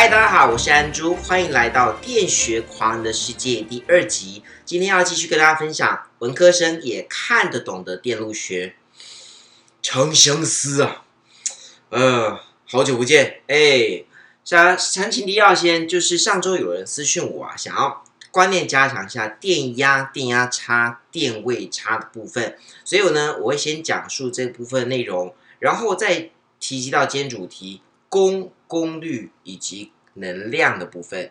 嗨，大家好，我是安珠，欢迎来到电学狂人的世界第二集。今天要继续跟大家分享文科生也看得懂的电路学。长相思啊，呃，好久不见，哎，想陈情提要先，就是上周有人私讯我啊，想要观念加强一下电压、电压差、电位差的部分，所以我呢，我会先讲述这部分内容，然后再提及到今天主题。功功率以及能量的部分，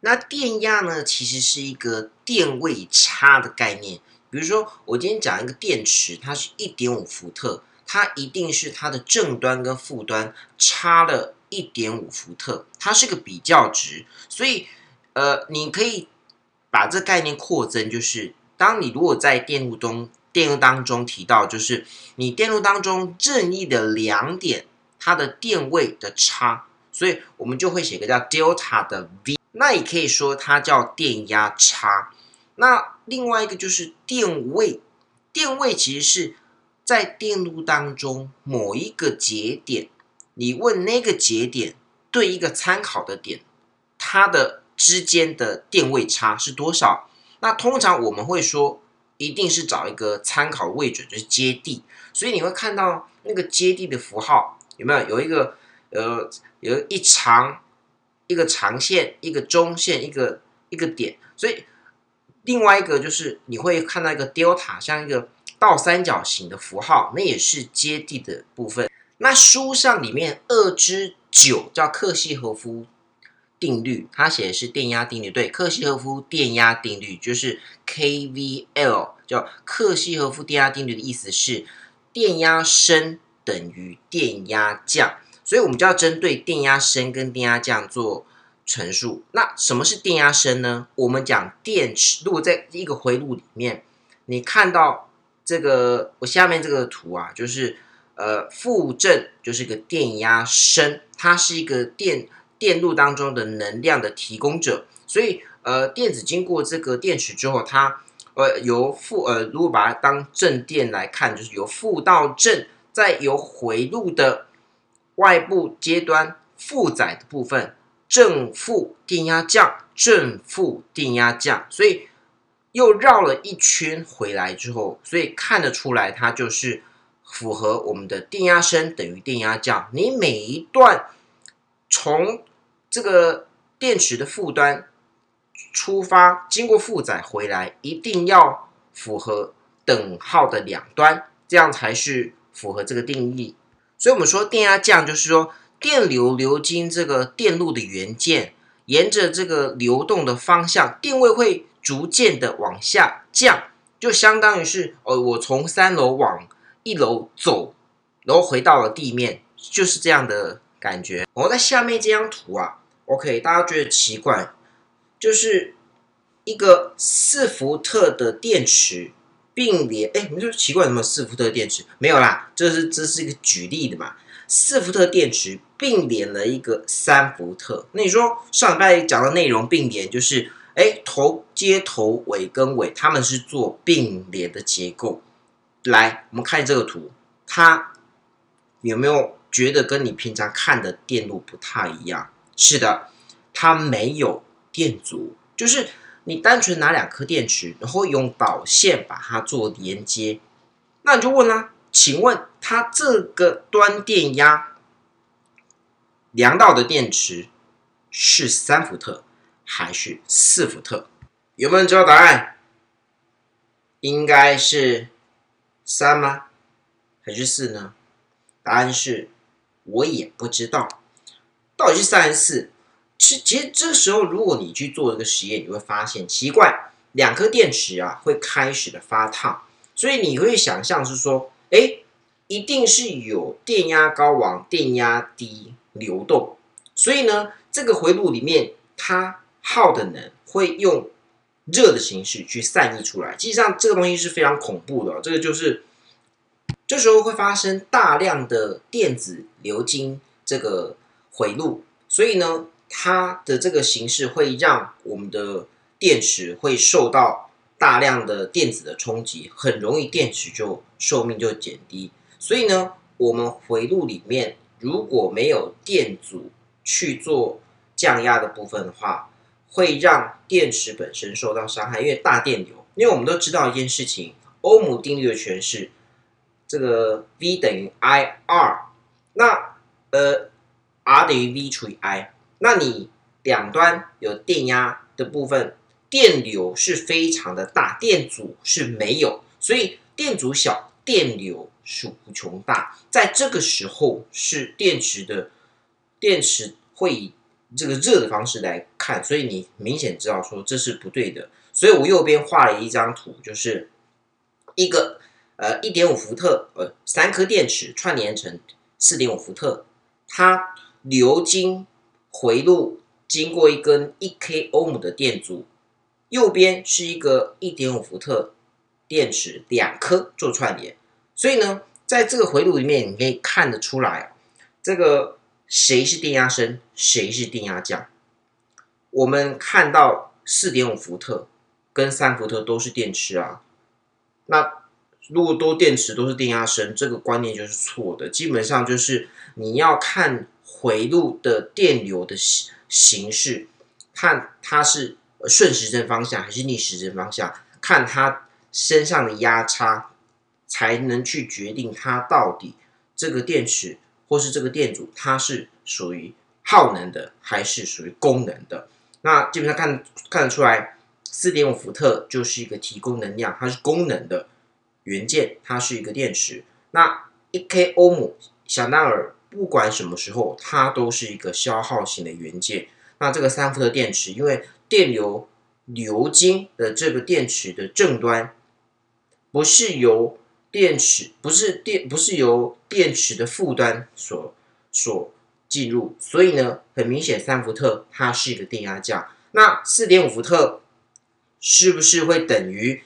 那电压呢，其实是一个电位差的概念。比如说，我今天讲一个电池，它是一点五伏特，它一定是它的正端跟负端差了一点五伏特，它是个比较值。所以，呃，你可以把这概念扩增，就是当你如果在电路中电路当中提到，就是你电路当中任意的两点。它的电位的差，所以我们就会写个叫 delta 的 V，那也可以说它叫电压差。那另外一个就是电位，电位其实是在电路当中某一个节点，你问那个节点对一个参考的点，它的之间的电位差是多少？那通常我们会说，一定是找一个参考位准，就是接地。所以你会看到那个接地的符号。有没有有一个呃有一长一个长线一个中线一个一个点，所以另外一个就是你会看到一个 delta 像一个倒三角形的符号，那也是接地的部分。那书上里面二之九叫克西和夫定律，它写的是电压定律，对，克西和夫电压定律就是 KVL，叫克西和夫电压定律的意思是电压升。等于电压降，所以我们就要针对电压升跟电压降做陈述。那什么是电压升呢？我们讲电池，如果在一个回路里面，你看到这个我下面这个图啊，就是呃负正就是一个电压升，它是一个电电路当中的能量的提供者。所以呃电子经过这个电池之后，它呃由负呃如果把它当正电来看，就是由负到正。再由回路的外部阶端负载的部分正负电压降，正负电压降，所以又绕了一圈回来之后，所以看得出来它就是符合我们的电压升等于电压降。你每一段从这个电池的负端出发，经过负载回来，一定要符合等号的两端，这样才是。符合这个定义，所以我们说电压降，就是说电流流经这个电路的元件，沿着这个流动的方向，电位会逐渐的往下降，就相当于是，呃，我从三楼往一楼走，然后回到了地面，就是这样的感觉。我在下面这张图啊，OK，大家觉得奇怪，就是一个四伏特的电池。并联，哎，你就奇怪什么四伏特电池没有啦？这是这是一个举例的嘛？四伏特电池并联了一个三伏特，那你说上礼拜讲的内容并联就是，哎，头接头，尾跟尾，他们是做并联的结构。来，我们看这个图，它有没有觉得跟你平常看的电路不太一样？是的，它没有电阻，就是。你单纯拿两颗电池，然后用导线把它做连接，那你就问啦，请问它这个端电压量到的电池是三伏特还是四伏特？有没有人知道答案？应该是三吗？还是四呢？答案是我也不知道，到底是三还是四？其其实这时候，如果你去做这个实验，你会发现奇怪，两颗电池啊会开始的发烫，所以你会想象是说，哎，一定是有电压高往电压低流动，所以呢，这个回路里面它耗的能会用热的形式去散逸出来。实际上，这个东西是非常恐怖的，这个就是这时候会发生大量的电子流经这个回路，所以呢。它的这个形式会让我们的电池会受到大量的电子的冲击，很容易电池就寿命就减低。所以呢，我们回路里面如果没有电阻去做降压的部分的话，会让电池本身受到伤害，因为大电流。因为我们都知道一件事情，欧姆定律的诠释，这个 V 等于 I R，那呃 R 等于 V 除以 I，那你两端有电压的部分，电流是非常的大，电阻是没有，所以电阻小，电流是无穷大。在这个时候，是电池的电池会以这个热的方式来看，所以你明显知道说这是不对的。所以我右边画了一张图，就是一个呃一点五伏特呃三颗电池串联成四点五伏特，它流经回路经过一根一 k 欧姆的电阻，右边是一个一点五伏特电池两颗做串联，所以呢，在这个回路里面你可以看得出来，这个谁是电压升，谁是电压降。我们看到四点五伏特。跟三伏特都是电池啊，那如果都电池都是电压升，这个观念就是错的。基本上就是你要看回路的电流的形形式，看它是顺时针方向还是逆时针方向，看它身上的压差，才能去决定它到底这个电池或是这个电阻，它是属于耗能的还是属于功能的。那基本上看看得出来。四点五伏特就是一个提供能量，它是功能的元件，它是一个电池。那一 k 欧姆，想当然，不管什么时候，它都是一个消耗型的元件。那这个三伏特电池，因为电流流经的这个电池的正端，不是由电池，不是电，不是由电池的负端所所进入，所以呢，很明显，三伏特它是一个电压降。那四点五伏特。是不是会等于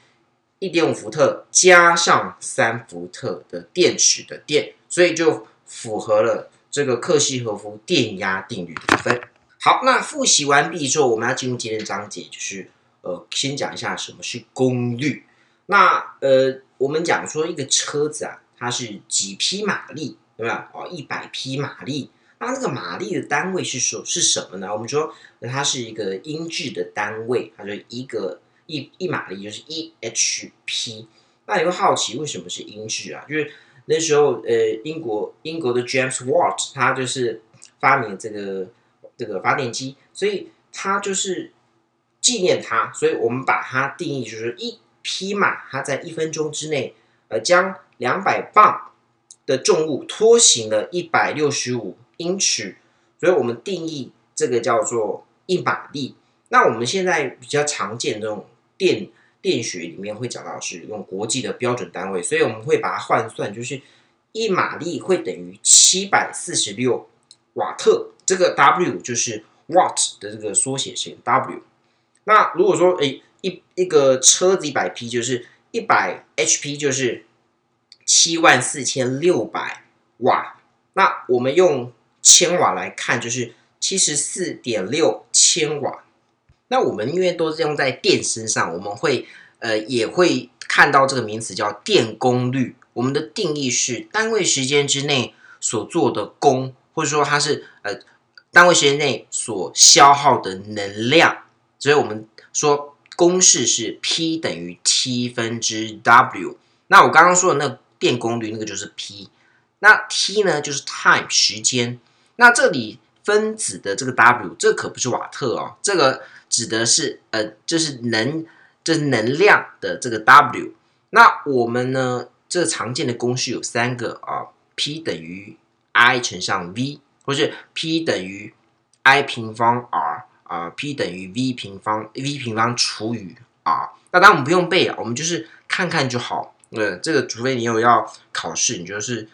一点五伏特加上三伏特的电池的电？所以就符合了这个克西和夫电压定律的部分。好，那复习完毕之后，我们要进入今天的章节，就是呃，先讲一下什么是功率。那呃，我们讲说一个车子啊，它是几匹马力，对吧？哦，一百匹马力。那那个马力的单位是说是什么呢？我们说它是一个英制的单位，它就一个一一马力就是一 HP。那你会好奇为什么是英制啊？就是那时候呃，英国英国的 James Watt 他就是发明这个这个发电机，所以他就是纪念他，所以我们把它定义就是一匹马，它在一分钟之内呃将两百磅的重物拖行了一百六十五。英尺，所以我们定义这个叫做一马力。那我们现在比较常见这种电电学里面会讲到是用国际的标准单位，所以我们会把它换算，就是一马力会等于七百四十六瓦特。这个 W 就是 watt 的这个缩写型 W。那如果说诶一一个车子一百匹就是一百 HP 就是七万四千六百瓦。那我们用千瓦来看，就是七十四点六千瓦。那我们因为都是用在电身上，我们会呃也会看到这个名词叫电功率。我们的定义是单位时间之内所做的功，或者说它是呃单位时间内所消耗的能量。所以我们说公式是 P 等于 T 分之 W。那我刚刚说的那个电功率，那个就是 P。那 T 呢，就是 time 时间。那这里分子的这个 W，这可不是瓦特哦，这个指的是呃，就是能，这能量的这个 W。那我们呢，这常见的公式有三个啊，P 等于 I 乘上 V，或是 P 等于 I 平方 R 啊，P 等于 V 平方 V 平方除以 R。那当然我们不用背啊，我们就是看看就好。呃，这个除非你有要考试，你就是。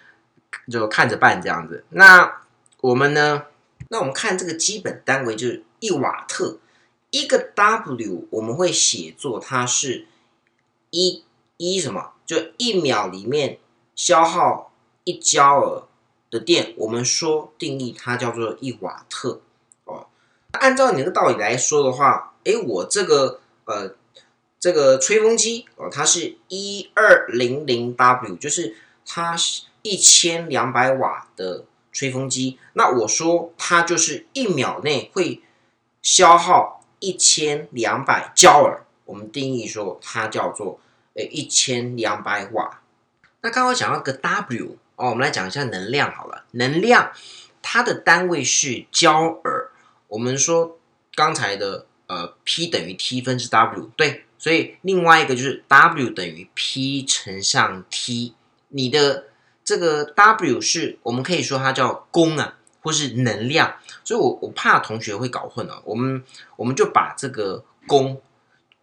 就看着办这样子。那我们呢？那我们看这个基本单位就是一瓦特，一个 W 我们会写作它是一一什么？就一秒里面消耗一焦耳的电，我们说定义它叫做一瓦特哦。按照你的道理来说的话，诶，我这个呃这个吹风机哦，它是一二零零 W，就是它是。一千两百瓦的吹风机，那我说它就是一秒内会消耗一千两百焦耳，我们定义说它叫做诶一千两百瓦。那刚刚讲到个 W 哦，我们来讲一下能量好了。能量它的单位是焦耳。我们说刚才的呃 P 等于 T 分之 W，对，所以另外一个就是 W 等于 P 乘上 T。你的这个 W 是我们可以说它叫功啊，或是能量。所以我我怕同学会搞混啊，我们我们就把这个功，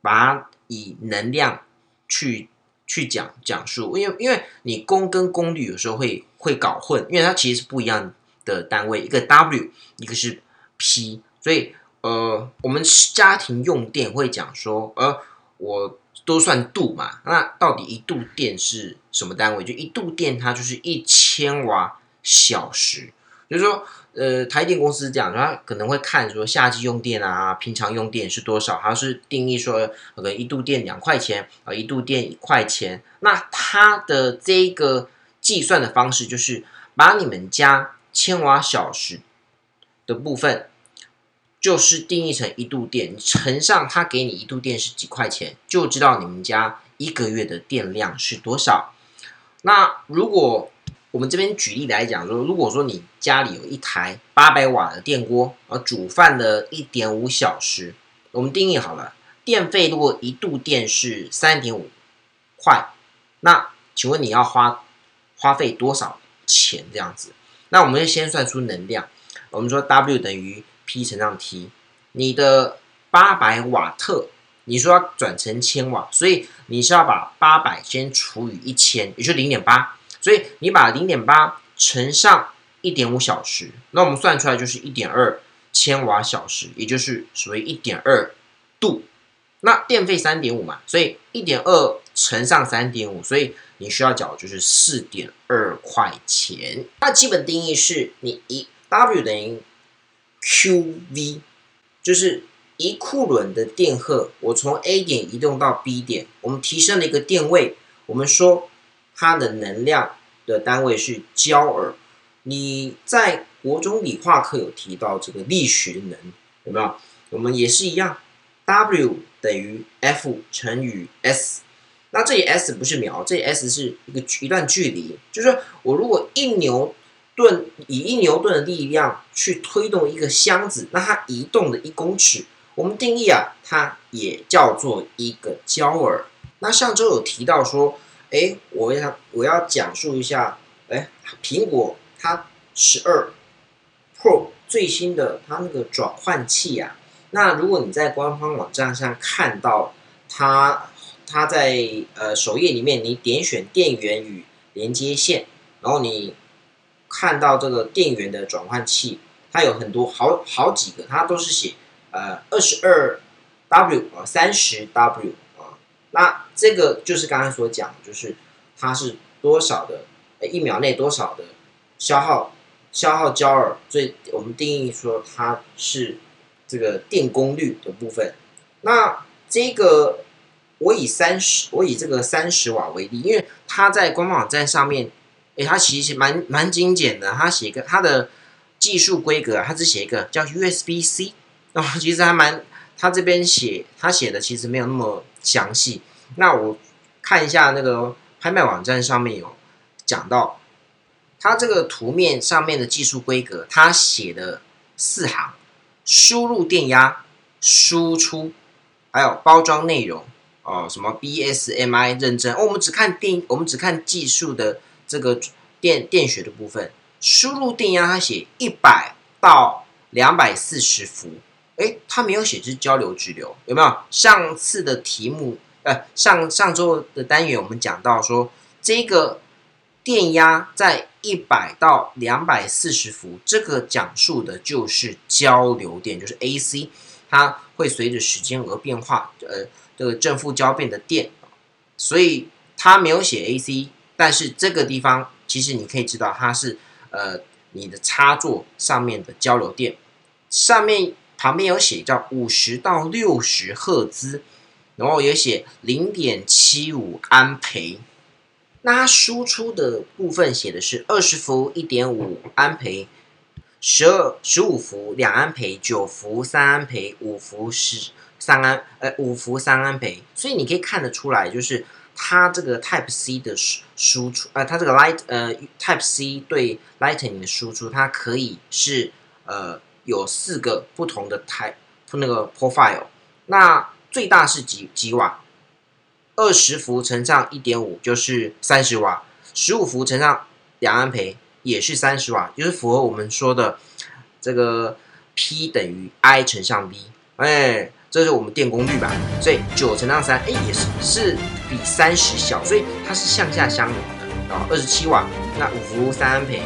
把它以能量去。去讲讲述，因为因为你功跟功率有时候会会搞混，因为它其实是不一样的单位，一个 W，一个是 P，所以呃，我们家庭用电会讲说，呃，我都算度嘛，那到底一度电是什么单位？就一度电它就是一千瓦小时，就是说。呃，台电公司这样，它可能会看说夏季用电啊，平常用电是多少，它是定义说，可能一度电两块钱啊，一度电一块钱。那它的这个计算的方式就是把你们家千瓦小时的部分，就是定义成一度电，乘上它给你一度电是几块钱，就知道你们家一个月的电量是多少。那如果我们这边举例来讲说，如果说你家里有一台八百瓦的电锅，而煮饭的一点五小时，我们定义好了，电费如果一度电是三点五块，那请问你要花花费多少钱这样子？那我们就先算出能量，我们说 W 等于 P 乘上 T，你的八百瓦特，你说要转成千瓦，所以你是要把八百先除以一千，也就零点八。所以你把零点八乘上一点五小时，那我们算出来就是一点二千瓦小时，也就是属于一点二度。那电费三点五嘛，所以一点二乘上三点五，所以你需要缴就是四点二块钱。那基本定义是你一 W 等于 QV，就是一库仑的电荷，我从 A 点移动到 B 点，我们提升了一个电位，我们说。它的能量的单位是焦耳。你在国中理化课有提到这个力学能，有没有？我们也是一样，W 等于 F 乘以 S。那这里 S 不是秒，这里 S 是一个一段距离。就是说我如果一牛顿以一牛顿的力量去推动一个箱子，那它移动的一公尺，我们定义啊，它也叫做一个焦耳。那上周有提到说。哎，我要我要讲述一下，哎，苹果它十二 Pro 最新的它那个转换器啊。那如果你在官方网站上看到它，它在呃首页里面，你点选电源与连接线，然后你看到这个电源的转换器，它有很多好好几个，它都是写呃二十二 W 啊三十 W。那这个就是刚才所讲，就是它是多少的，一秒内多少的消耗消耗焦耳，所以我们定义说它是这个电功率的部分。那这个我以三十，我以这个三十瓦为例，因为它在官方网站上面，诶，它其实蛮蛮精简的，它写一个它的技术规格，它只写一个叫 USB C，啊，其实还蛮，它这边写它写的其实没有那么。详细，那我看一下那个拍卖网站上面有讲到，它这个图面上面的技术规格，它写的四行：输入电压、输出，还有包装内容哦，什么 BSMI 认证。哦，我们只看电，我们只看技术的这个电电学的部分。输入电压，它写一百到两百四十伏。哎，他没有写是交流直流，有没有？上次的题目，呃，上上周的单元我们讲到说，这个电压在一百到两百四十伏，这个讲述的就是交流电，就是 AC，它会随着时间而变化，呃，这个正负交变的电，所以它没有写 AC，但是这个地方其实你可以知道它是呃你的插座上面的交流电上面。旁边有写叫五十到六十赫兹，然后也写零点七五安培。那它输出的部分写的是二十伏一点五安培，十二十五伏两安培，九伏三安培，五伏十三安呃五伏三安培，所以你可以看得出来，就是它这个 Type C 的输输出，呃，它这个 Light 呃 Type C 对 Lightning 的输出，它可以是呃有四个不同的 Type 那个 Profile，那最大是几几瓦？二十伏乘上一点五就是三十瓦，十五伏乘上两安培也是三十瓦，就是符合我们说的这个 P 等于 I 乘上 V，哎，这是我们电功率吧？所以九乘上三，哎，也是是比三十小，所以它是向下相乘的啊，二十七瓦，那五伏三安培，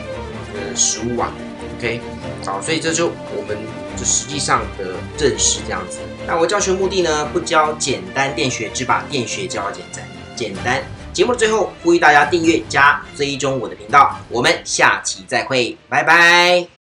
呃，十五瓦，OK，好，所以这就我们就实际上的认识这样子。那我教学目的呢，不教简单电学，只把电学教简单。简单。节目的最后，呼吁大家订阅加追踪我的频道。我们下期再会，拜拜。